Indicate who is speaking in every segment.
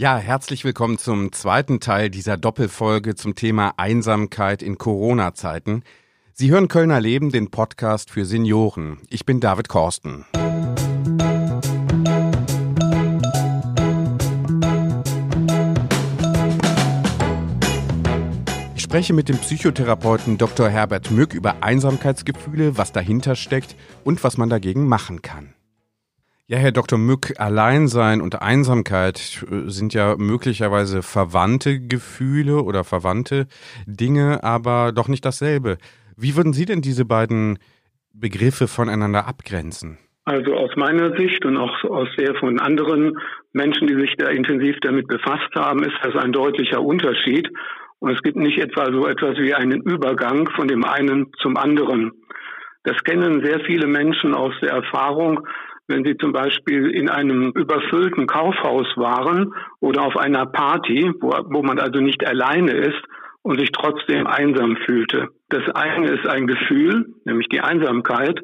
Speaker 1: Ja, herzlich willkommen zum zweiten Teil dieser Doppelfolge zum Thema Einsamkeit in Corona-Zeiten. Sie hören Kölner Leben, den Podcast für Senioren. Ich bin David Korsten. Ich spreche mit dem Psychotherapeuten Dr. Herbert Mück über Einsamkeitsgefühle, was dahinter steckt und was man dagegen machen kann. Ja, Herr Dr. Mück, Alleinsein und Einsamkeit äh, sind ja möglicherweise verwandte Gefühle oder verwandte Dinge, aber doch nicht dasselbe. Wie würden Sie denn diese beiden Begriffe voneinander abgrenzen?
Speaker 2: Also aus meiner Sicht und auch aus der von anderen Menschen, die sich da intensiv damit befasst haben, ist das ein deutlicher Unterschied. Und es gibt nicht etwa so etwas wie einen Übergang von dem einen zum anderen. Das kennen sehr viele Menschen aus der Erfahrung, wenn Sie zum Beispiel in einem überfüllten Kaufhaus waren oder auf einer Party, wo, wo man also nicht alleine ist und sich trotzdem einsam fühlte. Das eine ist ein Gefühl, nämlich die Einsamkeit,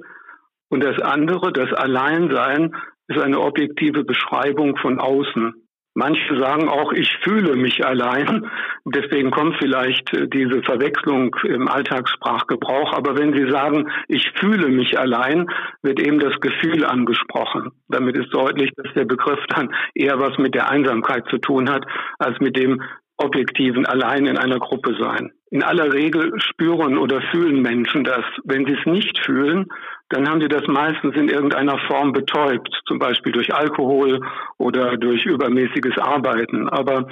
Speaker 2: und das andere, das Alleinsein, ist eine objektive Beschreibung von außen. Manche sagen auch, ich fühle mich allein. Deswegen kommt vielleicht äh, diese Verwechslung im Alltagssprachgebrauch. Aber wenn Sie sagen, ich fühle mich allein, wird eben das Gefühl angesprochen. Damit ist deutlich, dass der Begriff dann eher was mit der Einsamkeit zu tun hat, als mit dem objektiven allein in einer Gruppe sein. In aller Regel spüren oder fühlen Menschen das. Wenn sie es nicht fühlen, dann haben sie das meistens in irgendeiner Form betäubt, zum Beispiel durch Alkohol oder durch übermäßiges Arbeiten. Aber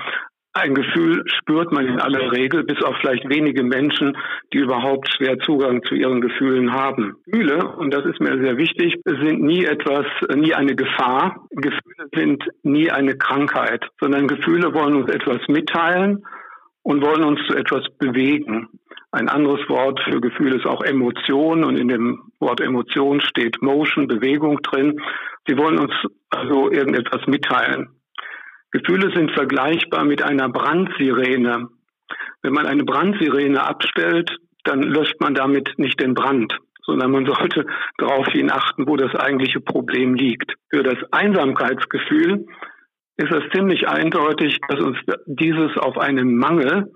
Speaker 2: ein Gefühl spürt man in aller Regel, bis auf vielleicht wenige Menschen, die überhaupt schwer Zugang zu ihren Gefühlen haben. Gefühle, und das ist mir sehr wichtig, sind nie etwas, nie eine Gefahr. Gefühle sind nie eine Krankheit, sondern Gefühle wollen uns etwas mitteilen und wollen uns zu etwas bewegen. Ein anderes Wort für Gefühl ist auch Emotion und in dem Wort Emotion steht Motion, Bewegung drin. Sie wollen uns also irgendetwas mitteilen. Gefühle sind vergleichbar mit einer Brandsirene. Wenn man eine Brandsirene abstellt, dann löscht man damit nicht den Brand, sondern man sollte darauf hin achten, wo das eigentliche Problem liegt. Für das Einsamkeitsgefühl ist es ziemlich eindeutig, dass uns dieses auf einen Mangel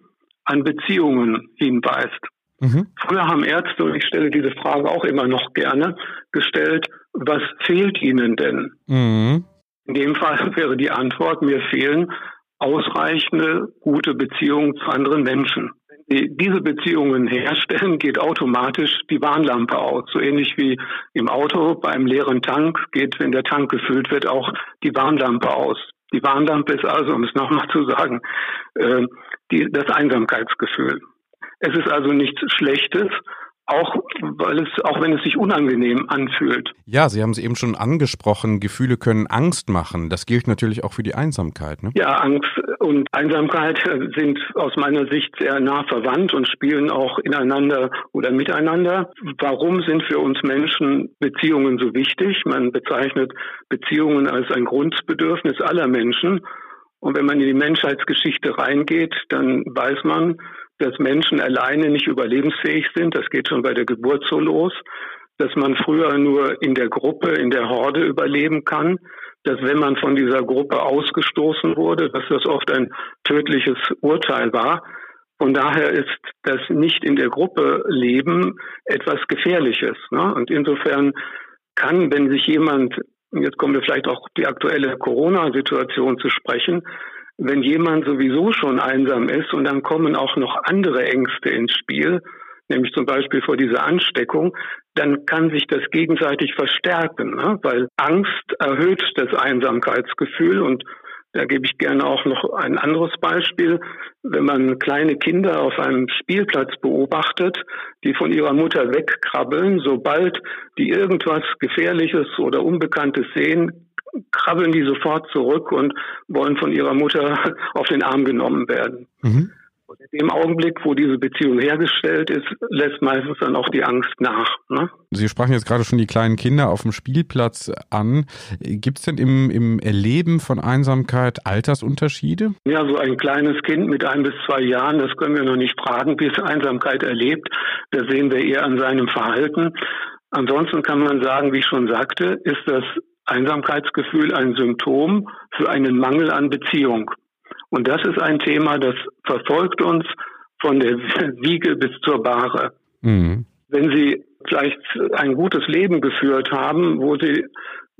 Speaker 2: an Beziehungen hinweist. Mhm. Früher haben Ärzte, und ich stelle diese Frage auch immer noch gerne, gestellt, was fehlt ihnen denn? Mhm. In dem Fall wäre die Antwort, mir fehlen ausreichende gute Beziehungen zu anderen Menschen. Wenn Sie diese Beziehungen herstellen, geht automatisch die Warnlampe aus. So ähnlich wie im Auto beim leeren Tank geht, wenn der Tank gefüllt wird, auch die Warnlampe aus. Die Warnlampe ist also, um es nochmal zu sagen, äh, die, das Einsamkeitsgefühl. Es ist also nichts Schlechtes, auch weil es, auch wenn es sich unangenehm anfühlt.
Speaker 1: Ja, Sie haben es eben schon angesprochen, Gefühle können Angst machen. Das gilt natürlich auch für die Einsamkeit. Ne?
Speaker 2: Ja, Angst und Einsamkeit sind aus meiner Sicht sehr nah verwandt und spielen auch ineinander oder miteinander. Warum sind für uns Menschen Beziehungen so wichtig? Man bezeichnet Beziehungen als ein Grundbedürfnis aller Menschen. Und wenn man in die Menschheitsgeschichte reingeht, dann weiß man, dass Menschen alleine nicht überlebensfähig sind. Das geht schon bei der Geburt so los. Dass man früher nur in der Gruppe, in der Horde überleben kann. Dass wenn man von dieser Gruppe ausgestoßen wurde, dass das oft ein tödliches Urteil war. Von daher ist das nicht in der Gruppe leben etwas Gefährliches. Ne? Und insofern kann, wenn sich jemand, jetzt kommen wir vielleicht auch die aktuelle Corona-Situation zu sprechen, wenn jemand sowieso schon einsam ist und dann kommen auch noch andere Ängste ins Spiel, nämlich zum Beispiel vor dieser Ansteckung, dann kann sich das gegenseitig verstärken, ne? weil Angst erhöht das Einsamkeitsgefühl und da gebe ich gerne auch noch ein anderes Beispiel. Wenn man kleine Kinder auf einem Spielplatz beobachtet, die von ihrer Mutter wegkrabbeln, sobald die irgendwas Gefährliches oder Unbekanntes sehen, krabbeln die sofort zurück und wollen von ihrer Mutter auf den Arm genommen werden. Mhm. Und in dem Augenblick, wo diese Beziehung hergestellt ist, lässt meistens dann auch die Angst nach. Ne?
Speaker 1: Sie sprachen jetzt gerade schon die kleinen Kinder auf dem Spielplatz an. Gibt es denn im, im Erleben von Einsamkeit Altersunterschiede?
Speaker 2: Ja, so ein kleines Kind mit ein bis zwei Jahren, das können wir noch nicht fragen, wie es Einsamkeit erlebt. Das sehen wir eher an seinem Verhalten. Ansonsten kann man sagen, wie ich schon sagte, ist das Einsamkeitsgefühl ein Symptom für einen Mangel an Beziehung. Und das ist ein Thema, das verfolgt uns von der Wiege bis zur Bahre. Mhm. Wenn Sie vielleicht ein gutes Leben geführt haben, wo Sie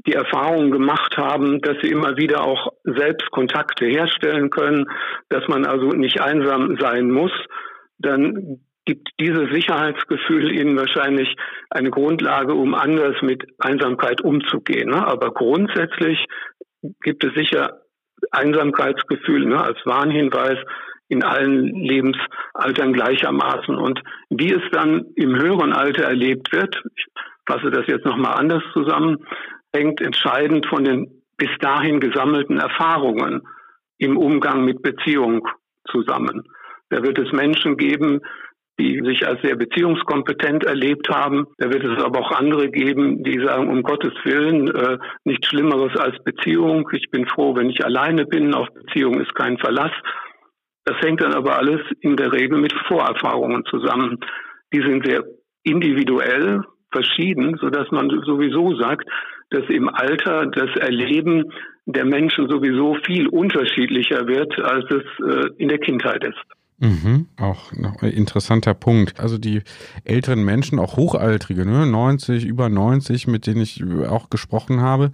Speaker 2: die Erfahrung gemacht haben, dass sie immer wieder auch selbst Kontakte herstellen können, dass man also nicht einsam sein muss, dann gibt dieses Sicherheitsgefühl ihnen wahrscheinlich eine Grundlage, um anders mit Einsamkeit umzugehen. Ne? Aber grundsätzlich gibt es sicher Einsamkeitsgefühl ne, als Warnhinweis in allen Lebensaltern gleichermaßen. Und wie es dann im höheren Alter erlebt wird, ich fasse das jetzt nochmal anders zusammen, hängt entscheidend von den bis dahin gesammelten Erfahrungen im Umgang mit Beziehung zusammen. Da wird es Menschen geben, die sich als sehr beziehungskompetent erlebt haben. Da wird es aber auch andere geben, die sagen, um Gottes Willen, äh, nichts Schlimmeres als Beziehung. Ich bin froh, wenn ich alleine bin. Auf Beziehung ist kein Verlass. Das hängt dann aber alles in der Regel mit Vorerfahrungen zusammen. Die sind sehr individuell verschieden, so dass man sowieso sagt, dass im Alter das Erleben der Menschen sowieso viel unterschiedlicher wird, als es äh, in der Kindheit ist.
Speaker 1: Mhm, auch noch ein interessanter Punkt. Also die älteren Menschen, auch Hochaltrige, ne, 90, über 90, mit denen ich auch gesprochen habe,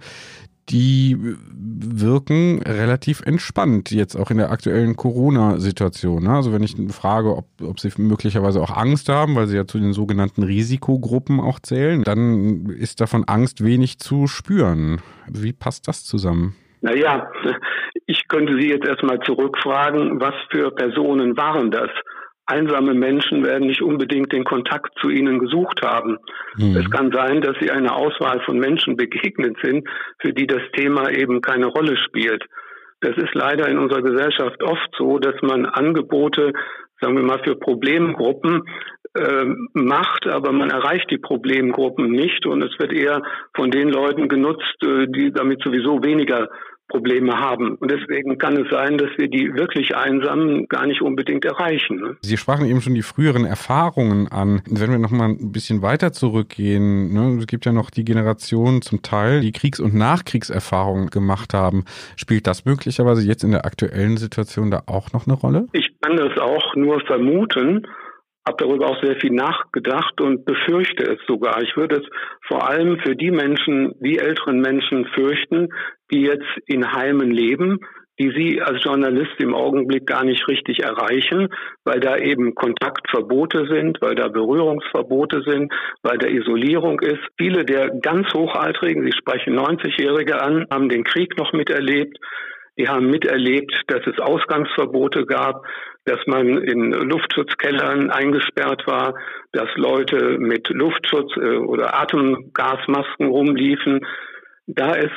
Speaker 1: die wirken relativ entspannt jetzt auch in der aktuellen Corona-Situation. Ne? Also wenn ich frage, ob, ob sie möglicherweise auch Angst haben, weil sie ja zu den sogenannten Risikogruppen auch zählen, dann ist davon Angst wenig zu spüren. Wie passt das zusammen?
Speaker 2: Naja, ich könnte Sie jetzt erstmal zurückfragen, was für Personen waren das? Einsame Menschen werden nicht unbedingt den Kontakt zu ihnen gesucht haben. Mhm. Es kann sein, dass sie einer Auswahl von Menschen begegnet sind, für die das Thema eben keine Rolle spielt. Das ist leider in unserer Gesellschaft oft so, dass man Angebote, sagen wir mal, für Problemgruppen äh, macht, aber man erreicht die Problemgruppen nicht und es wird eher von den Leuten genutzt, äh, die damit sowieso weniger Probleme haben. Und deswegen kann es sein, dass wir die wirklich Einsamen gar nicht unbedingt erreichen. Ne?
Speaker 1: Sie sprachen eben schon die früheren Erfahrungen an. Wenn wir noch mal ein bisschen weiter zurückgehen, ne, es gibt ja noch die Generation zum Teil, die Kriegs- und Nachkriegserfahrungen gemacht haben. Spielt das möglicherweise jetzt in der aktuellen Situation da auch noch eine Rolle?
Speaker 2: Ich kann das auch nur vermuten habe darüber auch sehr viel nachgedacht und befürchte es sogar. Ich würde es vor allem für die Menschen, die älteren Menschen fürchten, die jetzt in Heimen leben, die Sie als Journalist im Augenblick gar nicht richtig erreichen, weil da eben Kontaktverbote sind, weil da Berührungsverbote sind, weil da Isolierung ist. Viele der ganz Hochaltrigen, Sie sprechen 90-Jährige an, haben den Krieg noch miterlebt. Die haben miterlebt, dass es Ausgangsverbote gab, dass man in Luftschutzkellern eingesperrt war, dass Leute mit Luftschutz äh, oder Atemgasmasken rumliefen. Da ist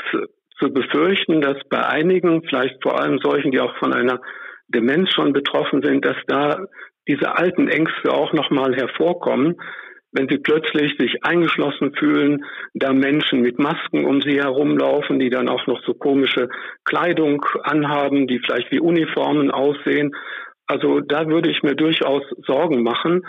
Speaker 2: zu befürchten, dass bei einigen, vielleicht vor allem solchen, die auch von einer Demenz schon betroffen sind, dass da diese alten Ängste auch nochmal hervorkommen, wenn sie plötzlich sich eingeschlossen fühlen, da Menschen mit Masken um sie herumlaufen, die dann auch noch so komische Kleidung anhaben, die vielleicht wie Uniformen aussehen. Also da würde ich mir durchaus Sorgen machen,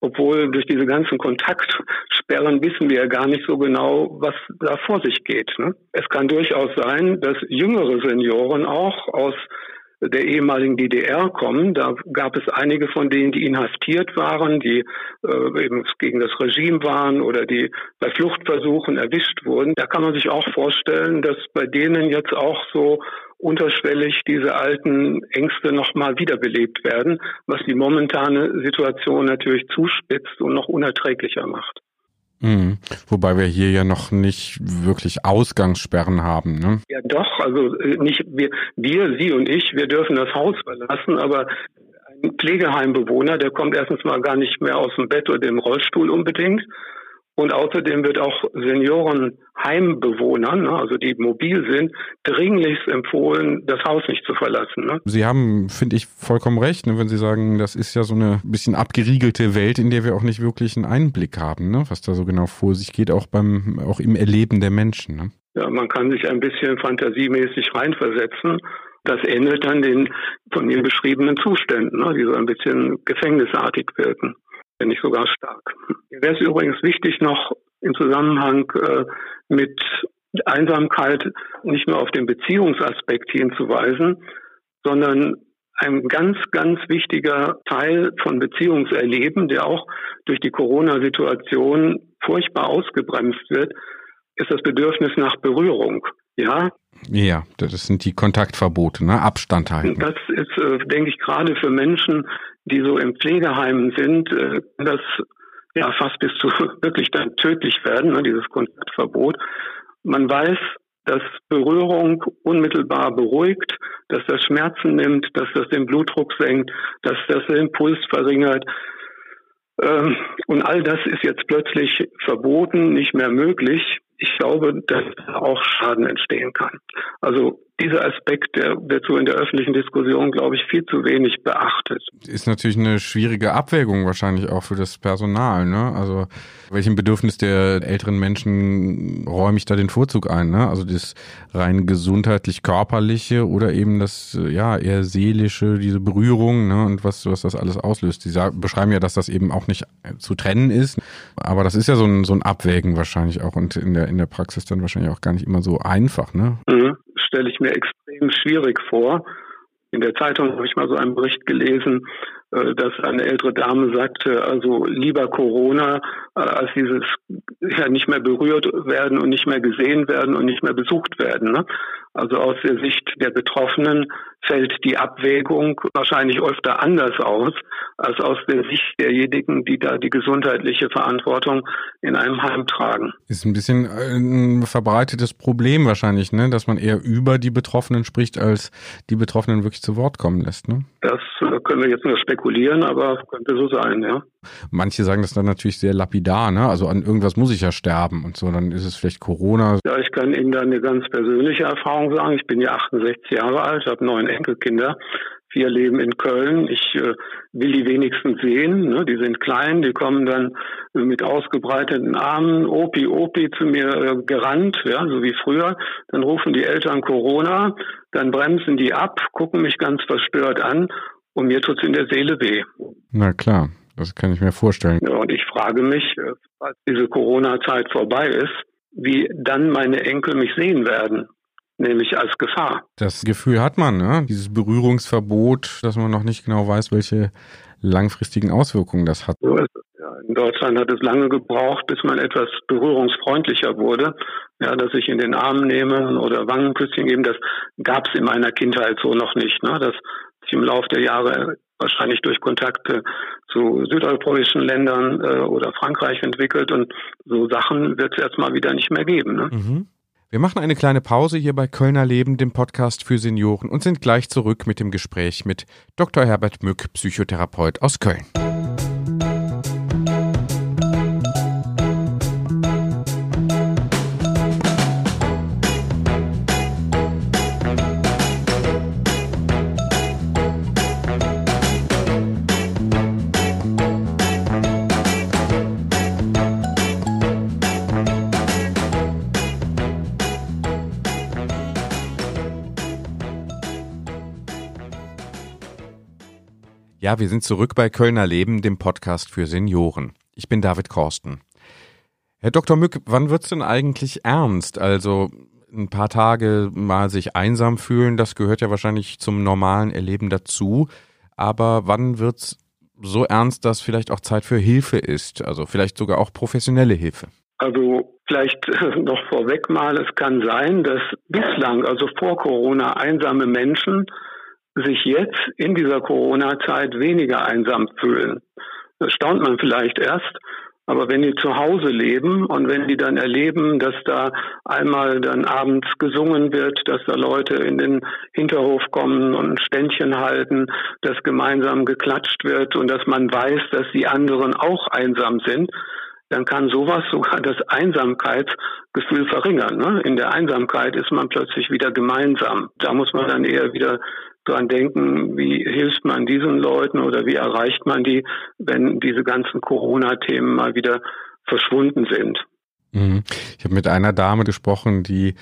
Speaker 2: obwohl durch diese ganzen Kontaktsperren wissen wir ja gar nicht so genau, was da vor sich geht. Ne? Es kann durchaus sein, dass jüngere Senioren auch aus der ehemaligen DDR kommen. Da gab es einige von denen, die inhaftiert waren, die äh, eben gegen das Regime waren oder die bei Fluchtversuchen erwischt wurden. Da kann man sich auch vorstellen, dass bei denen jetzt auch so unterschwellig diese alten Ängste nochmal wiederbelebt werden, was die momentane Situation natürlich zuspitzt und noch unerträglicher macht.
Speaker 1: Mhm. Wobei wir hier ja noch nicht wirklich Ausgangssperren haben. Ne?
Speaker 2: Ja doch, also äh, nicht wir, wir, Sie und ich, wir dürfen das Haus verlassen, aber ein Pflegeheimbewohner, der kommt erstens mal gar nicht mehr aus dem Bett oder dem Rollstuhl unbedingt und außerdem wird auch Seniorenheimbewohnern, ne, also die mobil sind, dringlichst empfohlen, das Haus nicht zu verlassen. Ne?
Speaker 1: Sie haben, finde ich, vollkommen recht, ne, wenn Sie sagen, das ist ja so eine bisschen abgeriegelte Welt, in der wir auch nicht wirklich einen Einblick haben, ne, was da so genau vor sich geht, auch beim, auch im Erleben der Menschen.
Speaker 2: Ja, man kann sich ein bisschen fantasiemäßig reinversetzen. Das ähnelt dann den von Ihnen beschriebenen Zuständen, die so ein bisschen gefängnisartig wirken wenn nicht sogar stark. Mir wäre es übrigens wichtig, noch im Zusammenhang äh, mit Einsamkeit nicht nur auf den Beziehungsaspekt hinzuweisen, sondern ein ganz, ganz wichtiger Teil von Beziehungserleben, der auch durch die Corona-Situation furchtbar ausgebremst wird, ist das Bedürfnis nach Berührung. Ja.
Speaker 1: Ja, das sind die Kontaktverbote, ne? Abstand halten.
Speaker 2: Das ist, äh, denke ich, gerade für Menschen, die so im Pflegeheimen sind, äh, das ja fast bis zu wirklich dann tödlich werden, ne, dieses Kontaktverbot. Man weiß, dass Berührung unmittelbar beruhigt, dass das Schmerzen nimmt, dass das den Blutdruck senkt, dass das den Puls verringert. Ähm, und all das ist jetzt plötzlich verboten, nicht mehr möglich ich glaube, dass auch Schaden entstehen kann. Also dieser Aspekt, der wird so in der öffentlichen Diskussion, glaube ich, viel zu wenig beachtet.
Speaker 1: Ist natürlich eine schwierige Abwägung wahrscheinlich auch für das Personal. Ne? Also welchem Bedürfnis der älteren Menschen räume ich da den Vorzug ein? Ne? Also das rein gesundheitlich-körperliche oder eben das ja eher seelische, diese Berührung ne? und was, was das alles auslöst. Sie sagen, beschreiben ja, dass das eben auch nicht zu trennen ist, aber das ist ja so ein, so ein Abwägen wahrscheinlich auch und in der, in der Praxis dann wahrscheinlich auch gar nicht immer so einfach. Ne?
Speaker 2: Mhm stelle ich mir extrem schwierig vor. In der Zeitung habe ich mal so einen Bericht gelesen, äh, dass eine ältere Dame sagte, also lieber Corona, äh, als dieses ja nicht mehr berührt werden und nicht mehr gesehen werden und nicht mehr besucht werden. Ne? Also aus der Sicht der Betroffenen fällt die Abwägung wahrscheinlich öfter anders aus, als aus der Sicht derjenigen, die da die gesundheitliche Verantwortung in einem Heim tragen.
Speaker 1: Ist ein bisschen ein verbreitetes Problem wahrscheinlich, ne? dass man eher über die Betroffenen spricht, als die Betroffenen wirklich zu Wort kommen lässt. Ne?
Speaker 2: Das äh, können wir jetzt nur spekulieren, aber könnte so sein, ja.
Speaker 1: Manche sagen das dann natürlich sehr lapidar, ne? Also an irgendwas muss ich ja sterben und so, dann ist es vielleicht Corona.
Speaker 2: Ja, ich kann Ihnen da eine ganz persönliche Erfahrung sagen. Ich bin ja 68 Jahre alt, habe neun Enkelkinder. Vier leben in Köln. Ich äh, will die wenigsten sehen. Ne? Die sind klein, die kommen dann äh, mit ausgebreiteten Armen, Opi, Opi zu mir äh, gerannt, ja, so wie früher. Dann rufen die Eltern Corona, dann bremsen die ab, gucken mich ganz verstört an und mir tut's in der Seele weh.
Speaker 1: Na klar, das kann ich mir vorstellen.
Speaker 2: Ja, und ich frage mich, äh, als diese Corona-Zeit vorbei ist, wie dann meine Enkel mich sehen werden nämlich als Gefahr.
Speaker 1: Das Gefühl hat man, ne? dieses Berührungsverbot, dass man noch nicht genau weiß, welche langfristigen Auswirkungen das hat.
Speaker 2: So ist es. Ja, in Deutschland hat es lange gebraucht, bis man etwas berührungsfreundlicher wurde. Ja, dass ich in den Arm nehme oder Wangenküsschen geben, das gab es in meiner Kindheit so noch nicht. Ne? Das im Laufe der Jahre wahrscheinlich durch Kontakte zu südeuropäischen Ländern äh, oder Frankreich entwickelt und so Sachen wird es erstmal wieder nicht mehr geben. Ne?
Speaker 1: Mhm. Wir machen eine kleine Pause hier bei Kölner Leben, dem Podcast für Senioren und sind gleich zurück mit dem Gespräch mit Dr. Herbert Mück, Psychotherapeut aus Köln. Ja, wir sind zurück bei Kölner Leben, dem Podcast für Senioren. Ich bin David Korsten. Herr Dr. Mück, wann wird's denn eigentlich ernst? Also ein paar Tage mal sich einsam fühlen, das gehört ja wahrscheinlich zum normalen Erleben dazu. Aber wann wird's so ernst, dass vielleicht auch Zeit für Hilfe ist? Also vielleicht sogar auch professionelle Hilfe?
Speaker 2: Also vielleicht noch vorweg mal, es kann sein, dass bislang, also vor Corona, einsame Menschen sich jetzt in dieser Corona-Zeit weniger einsam fühlen. Das staunt man vielleicht erst. Aber wenn die zu Hause leben und wenn die dann erleben, dass da einmal dann abends gesungen wird, dass da Leute in den Hinterhof kommen und ein Ständchen halten, dass gemeinsam geklatscht wird und dass man weiß, dass die anderen auch einsam sind, dann kann sowas sogar das Einsamkeitsgefühl verringern. Ne? In der Einsamkeit ist man plötzlich wieder gemeinsam. Da muss man dann eher wieder dran denken, wie hilft man diesen Leuten oder wie erreicht man die, wenn diese ganzen Corona-Themen mal wieder verschwunden sind.
Speaker 1: Mhm. Ich habe mit einer Dame gesprochen, die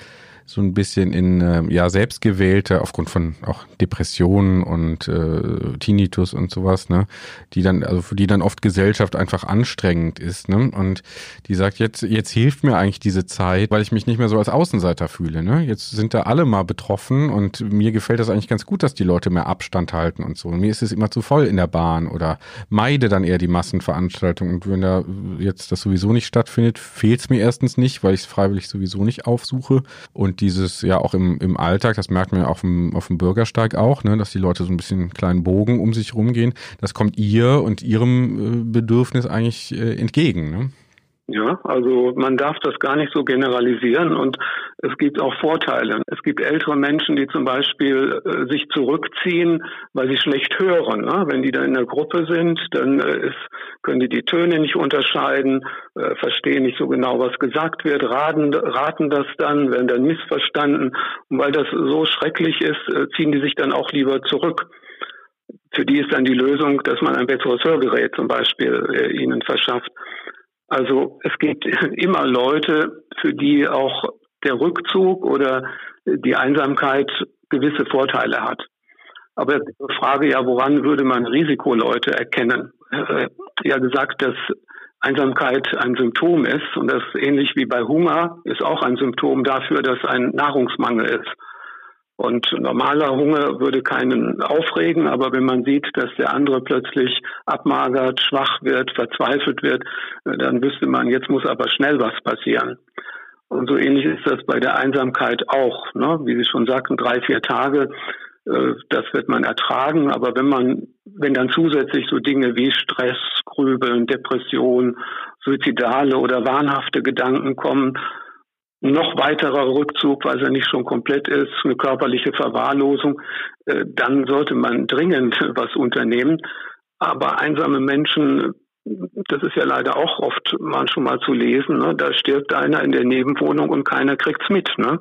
Speaker 1: so ein bisschen in äh, ja selbstgewählte aufgrund von auch Depressionen und äh, Tinnitus und sowas, ne, die dann also für die dann oft Gesellschaft einfach anstrengend ist, ne? Und die sagt jetzt jetzt hilft mir eigentlich diese Zeit, weil ich mich nicht mehr so als Außenseiter fühle, ne? Jetzt sind da alle mal betroffen und mir gefällt das eigentlich ganz gut, dass die Leute mehr Abstand halten und so. Und mir ist es immer zu voll in der Bahn oder meide dann eher die Massenveranstaltungen und wenn da jetzt das sowieso nicht stattfindet, fehlt es mir erstens nicht, weil ich es freiwillig sowieso nicht aufsuche und dieses ja auch im, im Alltag, das merkt man ja auf dem, auf dem Bürgersteig auch, ne, dass die Leute so ein bisschen einen kleinen Bogen um sich rumgehen. Das kommt ihr und ihrem äh, Bedürfnis eigentlich äh, entgegen. Ne?
Speaker 2: Ja, also man darf das gar nicht so generalisieren und es gibt auch Vorteile. Es gibt ältere Menschen, die zum Beispiel äh, sich zurückziehen, weil sie schlecht hören. Ne? Wenn die dann in der Gruppe sind, dann äh, ist, können die die Töne nicht unterscheiden, äh, verstehen nicht so genau, was gesagt wird, raten, raten das dann, werden dann missverstanden. Und weil das so schrecklich ist, äh, ziehen die sich dann auch lieber zurück. Für die ist dann die Lösung, dass man ein besseres Hörgerät zum Beispiel äh, ihnen verschafft. Also es gibt immer Leute, für die auch der Rückzug oder die Einsamkeit gewisse Vorteile hat. Aber die Frage ja, woran würde man Risikoleute erkennen? Äh, ja gesagt, dass Einsamkeit ein Symptom ist und das ähnlich wie bei Hunger ist auch ein Symptom dafür, dass ein Nahrungsmangel ist. Und normaler Hunger würde keinen aufregen, aber wenn man sieht, dass der andere plötzlich abmagert, schwach wird, verzweifelt wird, äh, dann wüsste man, jetzt muss aber schnell was passieren. Und so ähnlich ist das bei der Einsamkeit auch. Ne? Wie Sie schon sagten, drei, vier Tage, äh, das wird man ertragen. Aber wenn man, wenn dann zusätzlich so Dinge wie Stress, Grübeln, Depression, suizidale oder wahnhafte Gedanken kommen, noch weiterer Rückzug, weil er nicht schon komplett ist, eine körperliche Verwahrlosung, äh, dann sollte man dringend was unternehmen. Aber einsame Menschen, das ist ja leider auch oft manchmal zu lesen, ne? da stirbt einer in der Nebenwohnung und keiner kriegt's mit. Ne?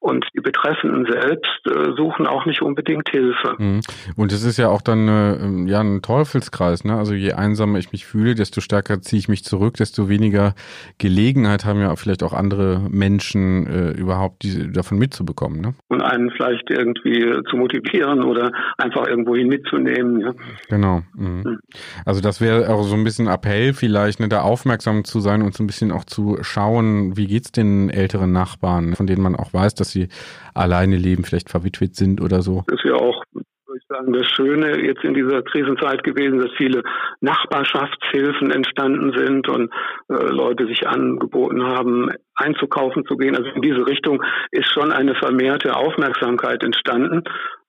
Speaker 2: Und die Betreffenden selbst äh, suchen auch nicht unbedingt Hilfe.
Speaker 1: Mhm. Und es ist ja auch dann äh, ja ein Teufelskreis. Ne? Also je einsamer ich mich fühle, desto stärker ziehe ich mich zurück, desto weniger Gelegenheit haben ja vielleicht auch andere Menschen äh, überhaupt diese, davon mitzubekommen. Ne?
Speaker 2: Und einen vielleicht irgendwie zu motivieren oder einfach irgendwohin mitzunehmen. Ja?
Speaker 1: Genau. Mhm. Mhm. Also das wäre auch so ein bisschen Appell vielleicht, ne, da aufmerksam zu sein und so ein bisschen auch zu schauen, wie geht's den älteren Nachbarn, von denen man auch weiß, dass dass sie alleine leben, vielleicht verwitwet sind oder so.
Speaker 2: Das ist ja auch würde ich sagen, das Schöne jetzt in dieser Krisenzeit gewesen, dass viele Nachbarschaftshilfen entstanden sind und äh, Leute sich angeboten haben, einzukaufen zu gehen. Also in diese Richtung ist schon eine vermehrte Aufmerksamkeit entstanden.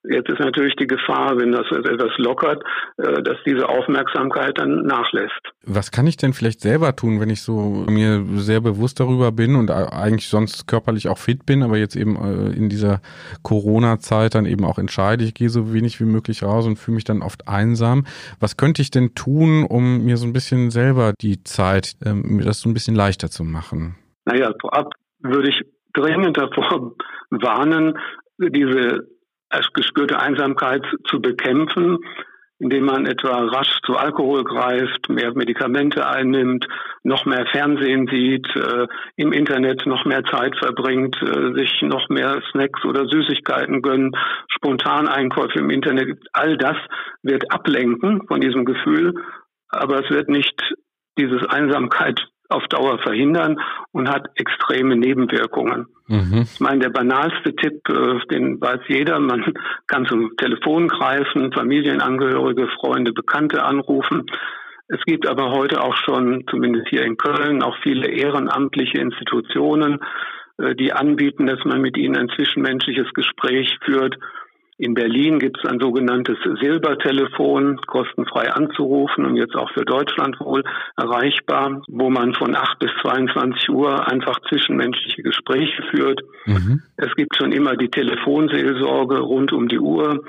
Speaker 2: Jetzt ist natürlich die Gefahr, wenn das etwas lockert, äh, dass diese Aufmerksamkeit dann nachlässt.
Speaker 1: Was kann ich denn vielleicht selber tun, wenn ich so mir sehr bewusst darüber bin und eigentlich sonst körperlich auch fit bin, aber jetzt eben äh, in dieser Corona-Zeit dann eben auch entscheide, ich gehe so wenig wie möglich raus und fühle mich dann oft einsam. Was könnte ich denn tun, um mir so ein bisschen selber die Zeit, ähm, mir das so ein bisschen leichter zu machen?
Speaker 2: Naja, vorab würde ich dringend davor warnen, diese gespürte Einsamkeit zu bekämpfen, indem man etwa rasch zu Alkohol greift, mehr Medikamente einnimmt, noch mehr Fernsehen sieht, äh, im Internet noch mehr Zeit verbringt, äh, sich noch mehr Snacks oder Süßigkeiten gönnt, Spontaneinkäufe im Internet. All das wird ablenken von diesem Gefühl, aber es wird nicht dieses Einsamkeit auf Dauer verhindern und hat extreme Nebenwirkungen. Mhm. Ich meine, der banalste Tipp, äh, den weiß jeder, man kann zum Telefon greifen, Familienangehörige, Freunde, Bekannte anrufen. Es gibt aber heute auch schon, zumindest hier in Köln, auch viele ehrenamtliche Institutionen, äh, die anbieten, dass man mit ihnen ein zwischenmenschliches Gespräch führt in Berlin gibt es ein sogenanntes Silbertelefon, kostenfrei anzurufen und jetzt auch für Deutschland wohl erreichbar, wo man von 8 bis 22 Uhr einfach zwischenmenschliche Gespräche führt. Mhm. Es gibt schon immer die Telefonseelsorge rund um die Uhr.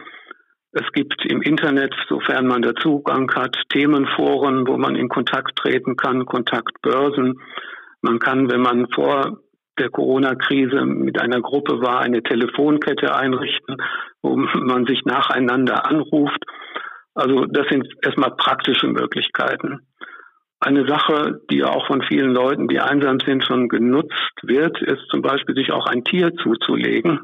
Speaker 2: Es gibt im Internet, sofern man da Zugang hat, Themenforen, wo man in Kontakt treten kann, Kontaktbörsen. Man kann, wenn man vor der Corona-Krise mit einer Gruppe war, eine Telefonkette einrichten, wo man sich nacheinander anruft. Also das sind erstmal praktische Möglichkeiten. Eine Sache, die auch von vielen Leuten, die einsam sind, schon genutzt wird, ist zum Beispiel sich auch ein Tier zuzulegen.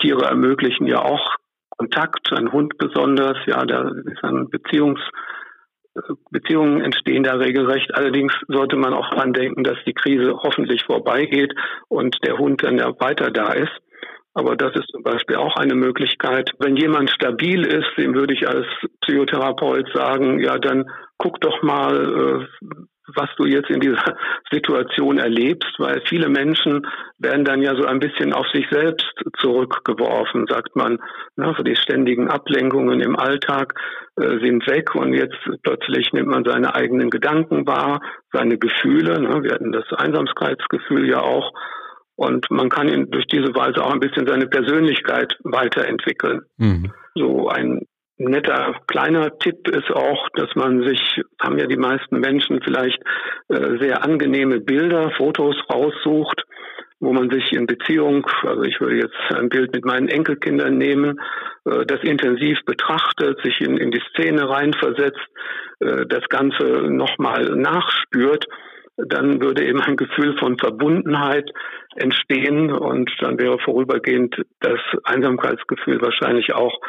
Speaker 2: Tiere ermöglichen ja auch Kontakt, ein Hund besonders, ja, da ist ein Beziehungs Beziehungen entstehen da regelrecht. Allerdings sollte man auch dran denken, dass die Krise hoffentlich vorbeigeht und der Hund dann ja weiter da ist. Aber das ist zum Beispiel auch eine Möglichkeit. Wenn jemand stabil ist, dem würde ich als Psychotherapeut sagen, ja, dann guck doch mal, äh, was du jetzt in dieser Situation erlebst, weil viele Menschen werden dann ja so ein bisschen auf sich selbst zurückgeworfen, sagt man. Ne? Also die ständigen Ablenkungen im Alltag äh, sind weg und jetzt plötzlich nimmt man seine eigenen Gedanken wahr, seine Gefühle. Ne? Wir hatten das Einsamkeitsgefühl ja auch und man kann ihn durch diese Weise auch ein bisschen seine Persönlichkeit weiterentwickeln. Mhm. So ein netter kleiner Tipp ist auch, dass man sich, haben ja die meisten Menschen vielleicht äh, sehr angenehme Bilder, Fotos raussucht, wo man sich in Beziehung, also ich würde jetzt ein Bild mit meinen Enkelkindern nehmen, äh, das intensiv betrachtet, sich in, in die Szene reinversetzt, äh, das Ganze nochmal nachspürt dann würde eben ein Gefühl von Verbundenheit entstehen und dann wäre vorübergehend das Einsamkeitsgefühl wahrscheinlich auch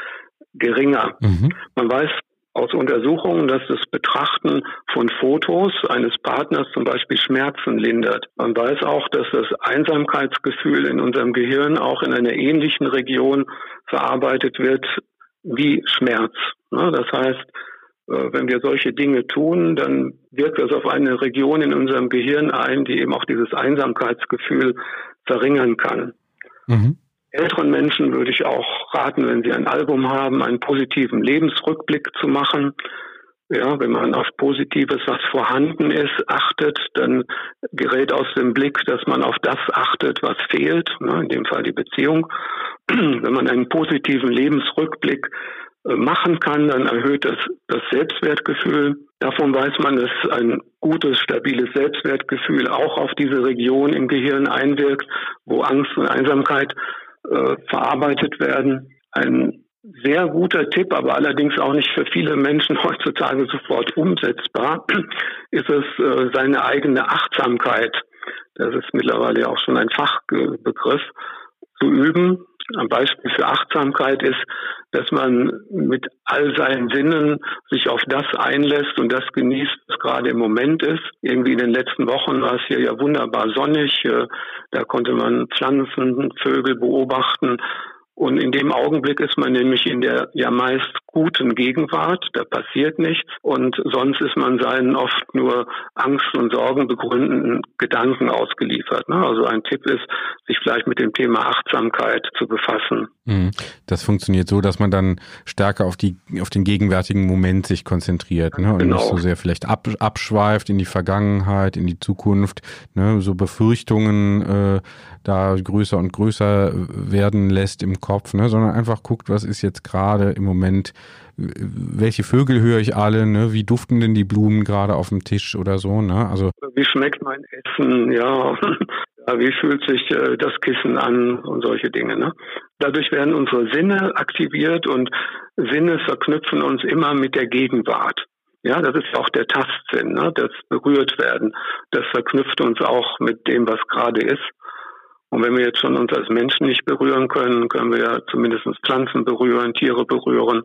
Speaker 2: geringer. Mhm. Man weiß aus Untersuchungen, dass das Betrachten von Fotos eines Partners zum Beispiel Schmerzen lindert. Man weiß auch, dass das Einsamkeitsgefühl in unserem Gehirn auch in einer ähnlichen Region verarbeitet wird wie Schmerz. Ne, das heißt, äh, wenn wir solche Dinge tun, dann wirkt das auf eine Region in unserem Gehirn ein, die eben auch dieses Einsamkeitsgefühl verringern kann. Mhm. Älteren Menschen würde ich auch raten, wenn sie ein Album haben, einen positiven Lebensrückblick zu machen. Ja, wenn man auf Positives, was vorhanden ist, achtet, dann gerät aus dem Blick, dass man auf das achtet, was fehlt, ne, in dem Fall die Beziehung. wenn man einen positiven Lebensrückblick äh, machen kann, dann erhöht das das Selbstwertgefühl. Davon weiß man, dass ein gutes, stabiles Selbstwertgefühl auch auf diese Region im Gehirn einwirkt, wo Angst und Einsamkeit äh, verarbeitet werden. Ein sehr guter Tipp, aber allerdings auch nicht für viele Menschen heutzutage sofort umsetzbar, ist es, äh, seine eigene Achtsamkeit, das ist mittlerweile auch schon ein Fachbegriff, zu üben. Ein Beispiel für Achtsamkeit ist, dass man mit all seinen Sinnen sich auf das einlässt und das genießt, was gerade im Moment ist. Irgendwie in den letzten Wochen war es hier ja wunderbar sonnig. Äh, da konnte man Pflanzen, Vögel beobachten. Und in dem Augenblick ist man nämlich in der ja meist guten Gegenwart, da passiert nichts und sonst ist man seinen oft nur Angst und Sorgen begründenden Gedanken ausgeliefert. Ne? Also ein Tipp ist, sich vielleicht mit dem Thema Achtsamkeit zu befassen.
Speaker 1: Mhm. Das funktioniert so, dass man dann stärker auf die auf den gegenwärtigen Moment sich konzentriert ne? und genau. nicht so sehr vielleicht ab, abschweift in die Vergangenheit, in die Zukunft, ne? so Befürchtungen äh, da größer und größer werden lässt im Kopf, ne? sondern einfach guckt, was ist jetzt gerade im Moment welche Vögel höre ich alle, ne? Wie duften denn die Blumen gerade auf dem Tisch oder so, ne?
Speaker 2: Also wie schmeckt mein Essen, ja. wie fühlt sich äh, das Kissen an und solche Dinge, ne? Dadurch werden unsere Sinne aktiviert und Sinne verknüpfen uns immer mit der Gegenwart. Ja, das ist auch der Tastsinn, ne? das berührt werden. Das verknüpft uns auch mit dem, was gerade ist. Und wenn wir jetzt schon uns als Menschen nicht berühren können, können wir ja zumindest Pflanzen berühren, Tiere berühren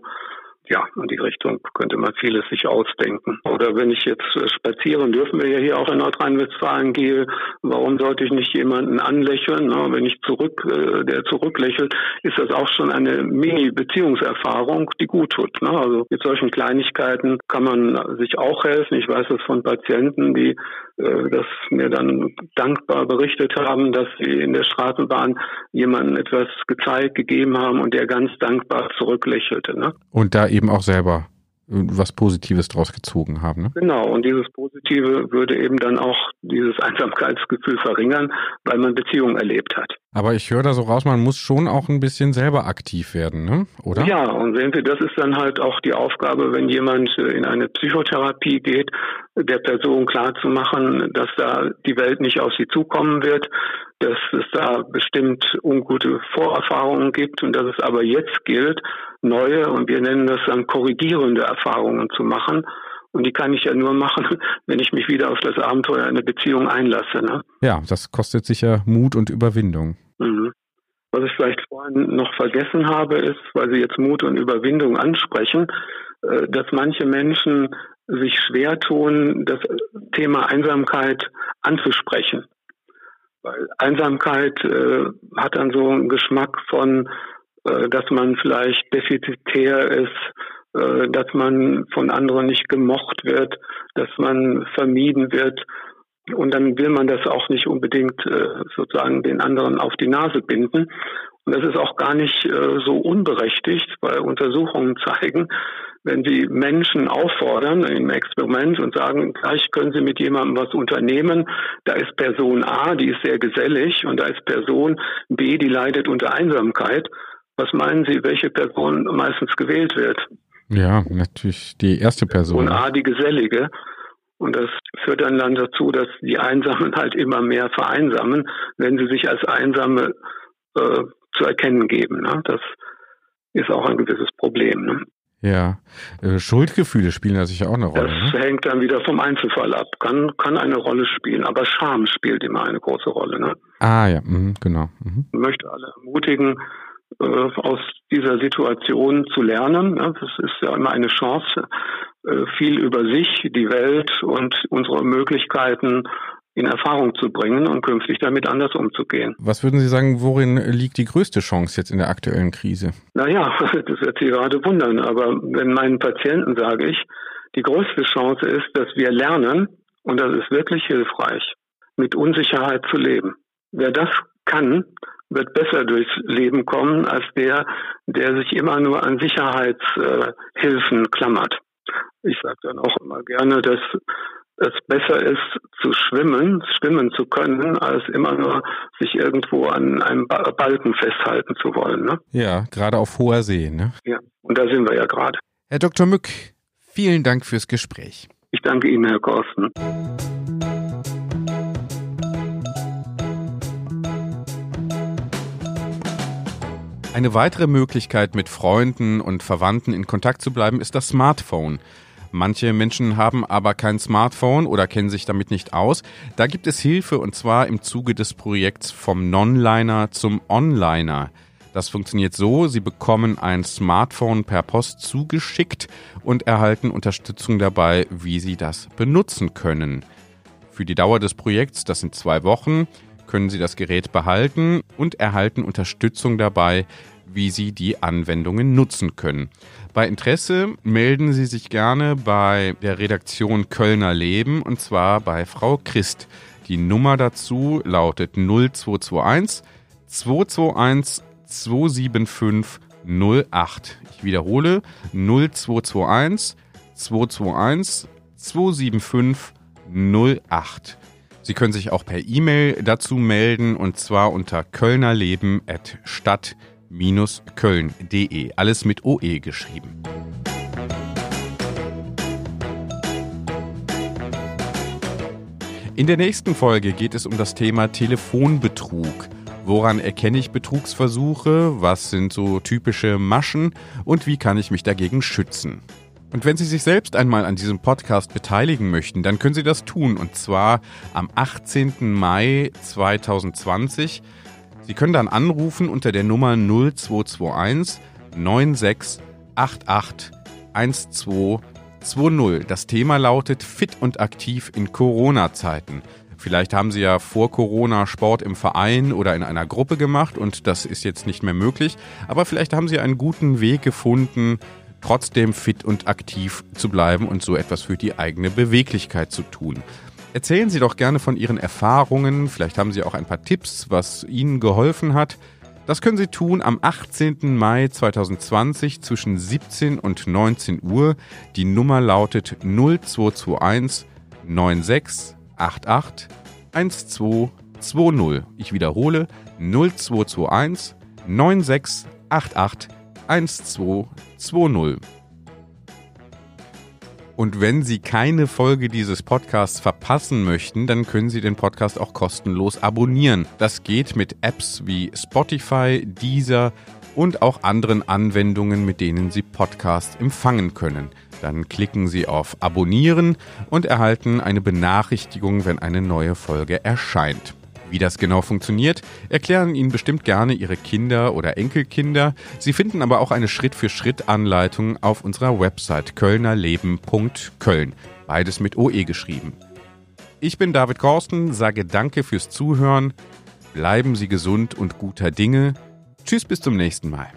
Speaker 2: ja, in die Richtung könnte man vieles sich ausdenken. Oder wenn ich jetzt äh, spazieren, dürfen wir ja hier auch in Nordrhein-Westfalen gehe, warum sollte ich nicht jemanden anlächeln? Ne? Wenn ich zurück, äh, der zurücklächelt, ist das auch schon eine Mini-Beziehungserfahrung, die gut tut. Ne? Also mit solchen Kleinigkeiten kann man sich auch helfen. Ich weiß es von Patienten, die äh, das mir dann dankbar berichtet haben, dass sie in der Straßenbahn jemanden etwas gezeigt, gegeben haben und der ganz dankbar zurücklächelte. Ne?
Speaker 1: Und da eben auch selber was Positives draus gezogen haben. Ne?
Speaker 2: Genau, und dieses Positive würde eben dann auch dieses Einsamkeitsgefühl verringern, weil man Beziehungen erlebt hat.
Speaker 1: Aber ich höre da so raus, man muss schon auch ein bisschen selber aktiv werden, ne? oder?
Speaker 2: Ja, und sehen Sie, das ist dann halt auch die Aufgabe, wenn jemand in eine Psychotherapie geht, der Person klarzumachen, dass da die Welt nicht auf sie zukommen wird, dass es da bestimmt ungute Vorerfahrungen gibt und dass es aber jetzt gilt, neue, und wir nennen das dann korrigierende Erfahrungen zu machen Und die kann ich ja nur machen, wenn ich mich wieder auf das Abenteuer einer Beziehung einlasse. Ne?
Speaker 1: Ja, das kostet sicher Mut und Überwindung. Mhm.
Speaker 2: Was ich vielleicht vorhin noch vergessen habe, ist, weil Sie jetzt Mut und Überwindung ansprechen, äh, dass manche Menschen sich schwer tun, das Thema Einsamkeit anzusprechen. Weil Einsamkeit äh, hat dann so einen Geschmack von, äh, dass man vielleicht defizitär ist, äh, dass man von anderen nicht gemocht wird, dass man vermieden wird. Und dann will man das auch nicht unbedingt äh, sozusagen den anderen auf die Nase binden. Und das ist auch gar nicht äh, so unberechtigt, weil Untersuchungen zeigen, wenn Sie Menschen auffordern im Experiment und sagen, gleich können Sie mit jemandem was unternehmen, da ist Person A, die ist sehr gesellig und da ist Person B, die leidet unter Einsamkeit. Was meinen Sie, welche Person meistens gewählt wird?
Speaker 1: Ja, natürlich die erste Person.
Speaker 2: Und A, die gesellige. Und das führt dann, dann dazu, dass die Einsamen halt immer mehr vereinsamen, wenn sie sich als Einsame äh, zu erkennen geben. Ne? Das ist auch ein gewisses Problem. Ne?
Speaker 1: Ja, äh, Schuldgefühle spielen da sicher auch eine Rolle.
Speaker 2: Das ne? hängt dann wieder vom Einzelfall ab. Kann, kann eine Rolle spielen, aber Scham spielt immer eine große Rolle. Ne?
Speaker 1: Ah ja, mhm, genau. Mhm.
Speaker 2: Ich möchte alle ermutigen, aus dieser Situation zu lernen. Ne? Das ist ja immer eine Chance, äh, viel über sich, die Welt und unsere Möglichkeiten in Erfahrung zu bringen und künftig damit anders umzugehen.
Speaker 1: Was würden Sie sagen, worin liegt die größte Chance jetzt in der aktuellen Krise?
Speaker 2: Naja, das wird Sie gerade wundern, aber wenn meinen Patienten sage ich, die größte Chance ist, dass wir lernen, und das ist wirklich hilfreich, mit Unsicherheit zu leben. Wer das kann, wird besser durchs Leben kommen als der, der sich immer nur an Sicherheitshilfen klammert. Ich sage dann auch immer gerne, dass es besser ist zu schwimmen, schwimmen zu können, als immer nur sich irgendwo an einem Balken festhalten zu wollen. Ne?
Speaker 1: Ja, gerade auf hoher See. Ne?
Speaker 2: Ja, und da sind wir ja gerade.
Speaker 1: Herr Dr. Mück, vielen Dank fürs Gespräch.
Speaker 2: Ich danke Ihnen, Herr Korsten.
Speaker 1: Eine weitere Möglichkeit, mit Freunden und Verwandten in Kontakt zu bleiben, ist das Smartphone. Manche Menschen haben aber kein Smartphone oder kennen sich damit nicht aus. Da gibt es Hilfe und zwar im Zuge des Projekts vom Nonliner zum Onliner. Das funktioniert so, Sie bekommen ein Smartphone per Post zugeschickt und erhalten Unterstützung dabei, wie Sie das benutzen können. Für die Dauer des Projekts, das sind zwei Wochen, können Sie das Gerät behalten und erhalten Unterstützung dabei, wie Sie die Anwendungen nutzen können. Bei Interesse melden Sie sich gerne bei der Redaktion Kölner Leben und zwar bei Frau Christ. Die Nummer dazu lautet 0221 221 275 08. Ich wiederhole 0221 221 275 08. Sie können sich auch per E-Mail dazu melden und zwar unter kölnerleben.stadt-köln.de. Alles mit OE geschrieben. In der nächsten Folge geht es um das Thema Telefonbetrug. Woran erkenne ich Betrugsversuche? Was sind so typische Maschen? Und wie kann ich mich dagegen schützen? Und wenn Sie sich selbst einmal an diesem Podcast beteiligen möchten, dann können Sie das tun und zwar am 18. Mai 2020. Sie können dann anrufen unter der Nummer 0221 9688 1220. Das Thema lautet Fit und aktiv in Corona-Zeiten. Vielleicht haben Sie ja vor Corona Sport im Verein oder in einer Gruppe gemacht und das ist jetzt nicht mehr möglich. Aber vielleicht haben Sie einen guten Weg gefunden, trotzdem fit und aktiv zu bleiben und so etwas für die eigene Beweglichkeit zu tun. Erzählen Sie doch gerne von Ihren Erfahrungen, vielleicht haben Sie auch ein paar Tipps, was Ihnen geholfen hat. Das können Sie tun am 18. Mai 2020 zwischen 17 und 19 Uhr. Die Nummer lautet 0221 9688 1220. Ich wiederhole 0221 9688 1220. Und wenn Sie keine Folge dieses Podcasts verpassen möchten, dann können Sie den Podcast auch kostenlos abonnieren. Das geht mit Apps wie Spotify, Deezer und auch anderen Anwendungen, mit denen Sie Podcasts empfangen können. Dann klicken Sie auf Abonnieren und erhalten eine Benachrichtigung, wenn eine neue Folge erscheint. Wie das genau funktioniert, erklären Ihnen bestimmt gerne Ihre Kinder oder Enkelkinder. Sie finden aber auch eine Schritt-für-Schritt-Anleitung auf unserer Website kölnerleben.köln. Beides mit OE geschrieben. Ich bin David Korsten, sage Danke fürs Zuhören. Bleiben Sie gesund und guter Dinge. Tschüss, bis zum nächsten Mal.